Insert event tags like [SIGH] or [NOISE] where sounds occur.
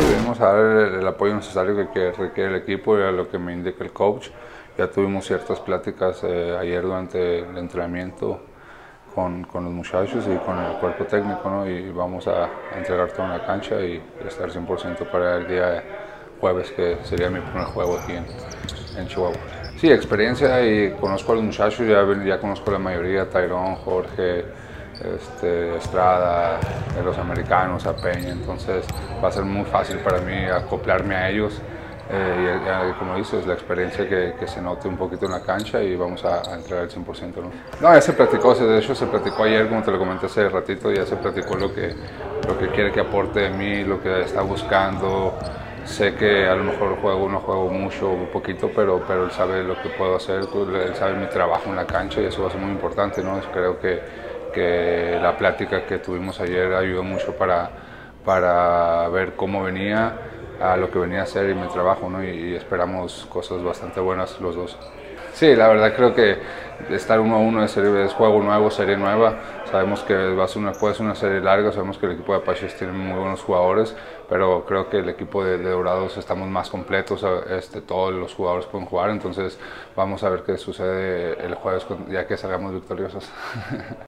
Debemos dar el, apoyo necesario que, requiere el equipo y a lo que me indica el coach. Ya tuvimos ciertas pláticas eh, ayer durante el entrenamiento con, con, los muchachos y con el cuerpo técnico ¿no? y vamos a, entregar toda la cancha y estar 100% para el día jueves que sería mi primer juego aquí en, en Chihuahua. Sí, experiencia y conozco a los muchachos, ya, ya conozco a la mayoría, Tyrone, Jorge, este, Estrada, de los americanos, a Peña, entonces va a ser muy fácil para mí acoplarme a ellos. Eh, y, como dices, la experiencia que, que, se note un poquito en la cancha y vamos a, a entregar el 100%. ¿no? no, ya se platicó, de hecho se platicó ayer, como te lo comenté hace ratito, ya se platicó lo que, lo que quiere que aporte de mí, lo que está buscando. Sé que a lo mejor juego, no juego mucho o poquito, pero, pero él sabe lo que puedo hacer, él sabe mi trabajo en la cancha y eso va a ser muy importante. ¿no? Creo que, que la plática que tuvimos ayer ayudó mucho para, para ver cómo venía a lo que venía a hacer y mi trabajo, ¿no? y, y, esperamos cosas bastante buenas los dos. Sí, la verdad creo que estar uno a uno es, es juego nuevo, serie nueva. Sabemos que va a ser una, puede ser una serie larga, sabemos que el equipo de Apaches tiene muy buenos jugadores, pero creo que el equipo de, de Dorados estamos más completos, este, todos los jugadores pueden jugar, entonces vamos a ver qué sucede el jueves ya que salgamos victoriosos. [LAUGHS]